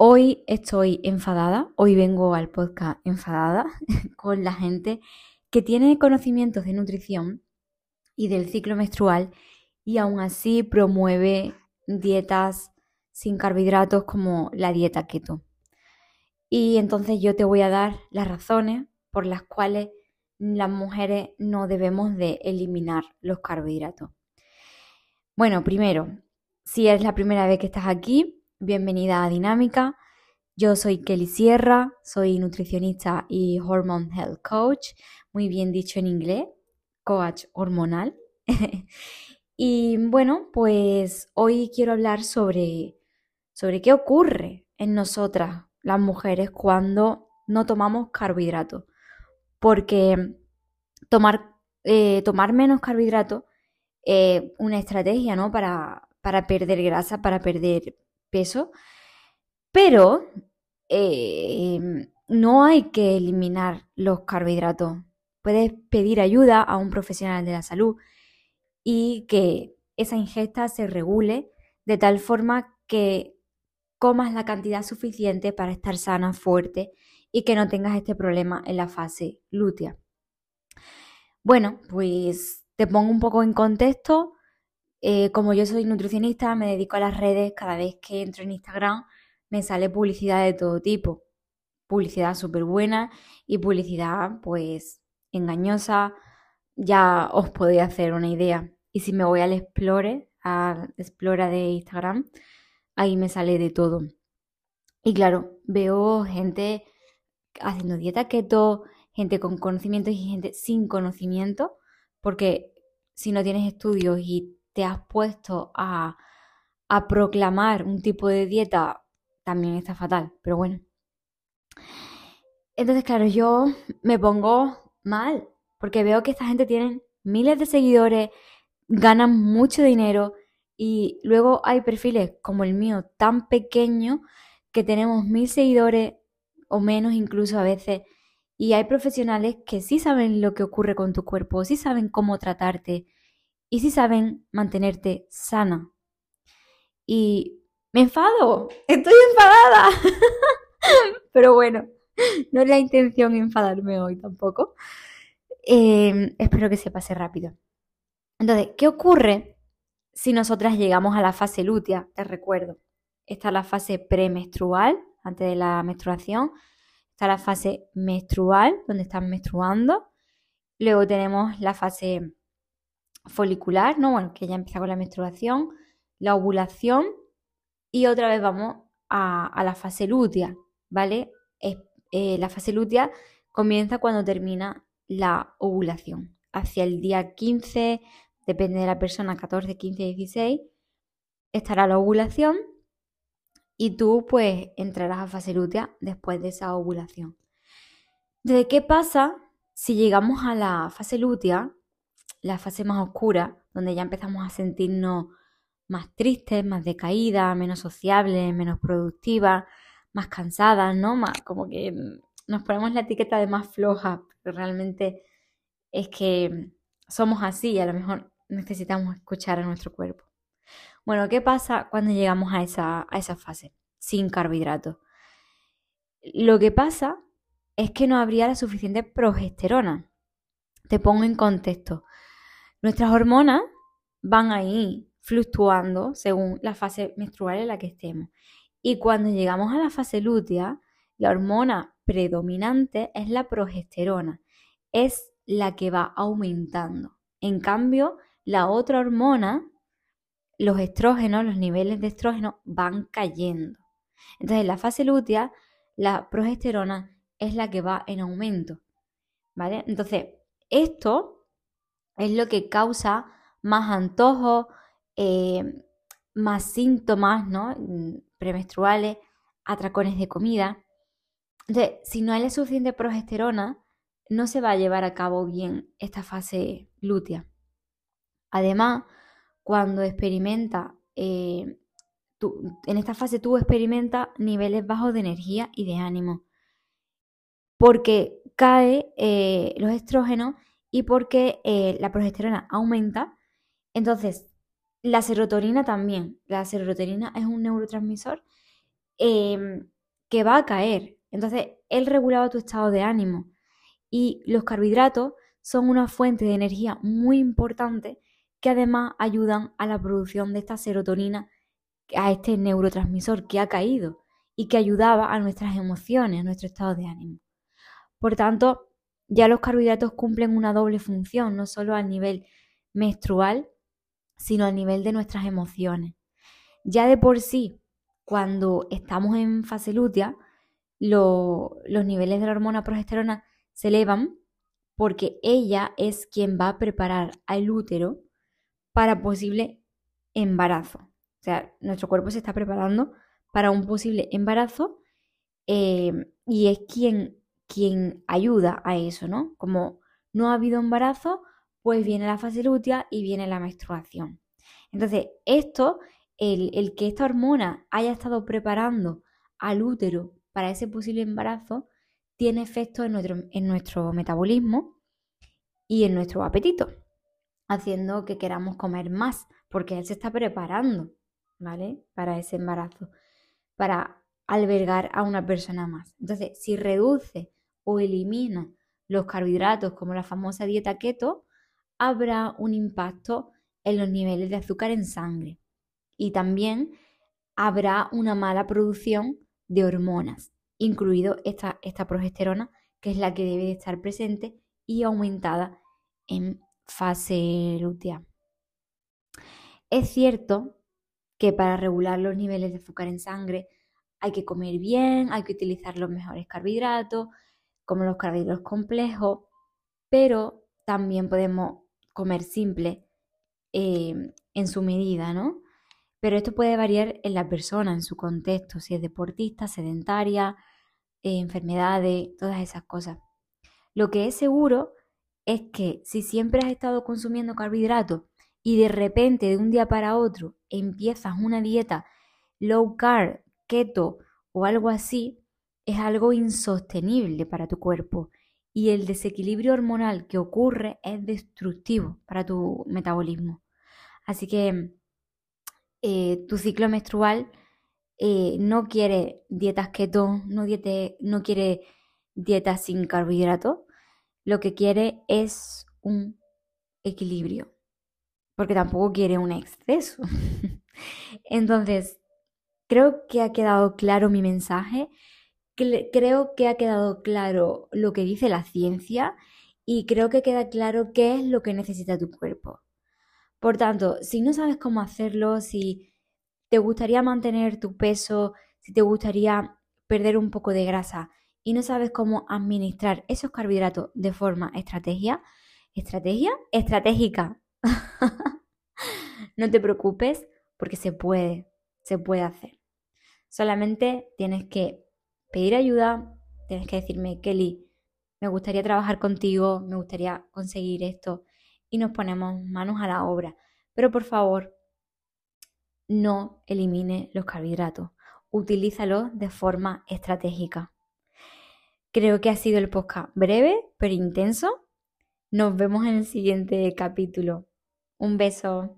Hoy estoy enfadada, hoy vengo al podcast enfadada con la gente que tiene conocimientos de nutrición y del ciclo menstrual y aún así promueve dietas sin carbohidratos como la dieta keto. Y entonces yo te voy a dar las razones por las cuales las mujeres no debemos de eliminar los carbohidratos. Bueno, primero, si es la primera vez que estás aquí, bienvenida a Dinámica. Yo soy Kelly Sierra, soy nutricionista y Hormone Health Coach, muy bien dicho en inglés, coach hormonal. y bueno, pues hoy quiero hablar sobre, sobre qué ocurre en nosotras, las mujeres, cuando no tomamos carbohidratos. Porque tomar, eh, tomar menos carbohidratos es una estrategia, ¿no? Para, para perder grasa, para perder peso, pero eh, no hay que eliminar los carbohidratos. Puedes pedir ayuda a un profesional de la salud y que esa ingesta se regule de tal forma que comas la cantidad suficiente para estar sana, fuerte y que no tengas este problema en la fase lútea. Bueno, pues te pongo un poco en contexto. Eh, como yo soy nutricionista, me dedico a las redes. Cada vez que entro en Instagram me sale publicidad de todo tipo. Publicidad súper buena y publicidad pues engañosa. Ya os podéis hacer una idea. Y si me voy al Explore, al Explora de Instagram, ahí me sale de todo. Y claro, veo gente haciendo dieta keto, gente con conocimiento y gente sin conocimiento, porque si no tienes estudios y te has puesto a, proclamar un tipo de dieta, también está fatal, pero bueno. Entonces, claro, yo me pongo mal, porque veo que esta gente tiene miles de seguidores, ganan mucho dinero y luego hay perfiles como el mío tan pequeño que tenemos mil seguidores o menos incluso a veces y hay profesionales que sí saben lo que ocurre con tu cuerpo, sí saben cómo tratarte, y si saben mantenerte sana. Y me enfado, estoy enfadada. Pero bueno, no es la intención enfadarme hoy tampoco. Em, espero que se pase rápido. Entonces, ¿qué ocurre si nosotras llegamos a la fase lútea? Te recuerdo, está la fase premenstrual, antes de la menstruación. Está la fase menstrual, donde están menstruando. Luego tenemos la fase folicular, ¿no? Bueno, que ya empieza con la menstruación, la ovulación y otra vez vamos a, la fase lútea, ¿vale? Eh, la fase lútea comienza cuando termina la ovulación. Hacia el día 15, depende de la persona, 14, 15, 16, estará la ovulación y tú pues entrarás a fase lútea después de esa ovulación. ¿De qué pasa si llegamos a la fase lútea la fase más oscura, donde ya empezamos a sentirnos más tristes, más decaídas, menos sociables, menos productivas, más cansadas, ¿no? Más, como que nos ponemos la etiqueta de más floja, pero realmente es que somos así y a lo mejor necesitamos escuchar a nuestro cuerpo. Bueno, ¿qué pasa cuando llegamos a esa, a esa fase sin carbohidratos? Lo que pasa es que no habría la suficiente progesterona. Te pongo en contexto. Nuestras hormonas van ahí fluctuando según la fase menstrual en la que estemos. Y cuando llegamos a la fase lútea, la hormona predominante es la progesterona, es la que va aumentando. En cambio, la otra hormona, los estrógenos, los niveles de estrógeno van cayendo. Entonces, en la fase lútea, la progesterona es la que va en aumento. ¿Vale? Entonces, esto es lo que causa más antojos, eh, más síntomas ¿no? Mm, premenstruales, atracones de comida. Entonces, si no hay la suficiente progesterona, no se va a llevar a cabo bien esta fase lútea. Además, cuando experimenta, eh, en esta fase tú experimentas niveles bajos de energía y de ánimo, porque cae eh, los estrógenos y porque eh, la progesterona aumenta, entonces la serotonina también. La serotonina es un neurotransmisor em, que va a caer. Entonces, él regulaba tu estado de ánimo. Y los carbohidratos son una fuente de energía muy importante que además ayudan a la producción de esta serotonina, a este neurotransmisor que ha caído y que ayudaba a nuestras emociones, a nuestro estado de ánimo. Por tanto, ya los carbohidratos cumplen una doble función, no solo a nivel menstrual, sino a nivel de nuestras emociones. Ya de por sí, cuando estamos en fase lútea, los niveles de la hormona progesterona se elevan porque ella es quien va a preparar al útero para posible embarazo. O sea, nuestro cuerpo se está preparando para un posible embarazo eh, y es quien, quien ayuda a eso, ¿no? Como no ha habido embarazo, pues viene la fase lútea y viene la menstruación. Entonces, esto, el, que esta hormona haya estado preparando al útero para ese posible embarazo, tiene efecto en nuestro, en nuestro metabolismo y en nuestro apetito, haciendo que queramos comer más, porque él se está preparando, ¿vale? Para ese embarazo, para albergar a una persona más. Entonces, si reduce o elimina los carbohidratos como la famosa dieta keto, habrá un impacto en los niveles de azúcar en sangre y también habrá una mala producción de hormonas incluido esta, esta progesterona, que es la que debe de estar presente y aumentada en fase lútea. Es cierto que para regular los niveles de azúcar en sangre hay que comer bien, hay que utilizar los mejores carbohidratos, como los carbohidratos complejos, pero también podemos comer simple eh, en su medida, ¿no? Pero esto puede variar en la persona, en su contexto, si es deportista, sedentaria, eh, enfermedades, todas esas cosas. Lo que es seguro es que si siempre has estado consumiendo carbohidratos y de repente de un día para otro empiezas una dieta low carb, keto o algo así, es algo insostenible para tu cuerpo y el desequilibrio hormonal que ocurre es destructivo para tu metabolismo. Así que eh, tu ciclo menstrual eh, no quiere dietas keto, no, no quiere dietas sin carbohidratos, lo que quiere es un equilibrio, porque tampoco quiere un exceso. Entonces, creo que ha quedado claro mi mensaje, creo que ha quedado claro lo que dice la ciencia y creo que queda claro qué es lo que necesita tu cuerpo. Por tanto, si no sabes cómo hacerlo, si te gustaría mantener tu peso, si te gustaría perder un poco de grasa y no sabes cómo administrar esos carbohidratos de forma estrategia, estrategia estratégica. no te preocupes porque se puede, se puede hacer. Solamente tienes que pedir ayuda, tienes que decirme, Kelly, me gustaría trabajar contigo, me gustaría conseguir esto y nos ponemos manos a la obra. Pero por favor, no elimine los carbohidratos, utilízalos de forma estratégica. Creo que ha sido el podcast breve pero intenso. Nos vemos en el siguiente capítulo. Un beso.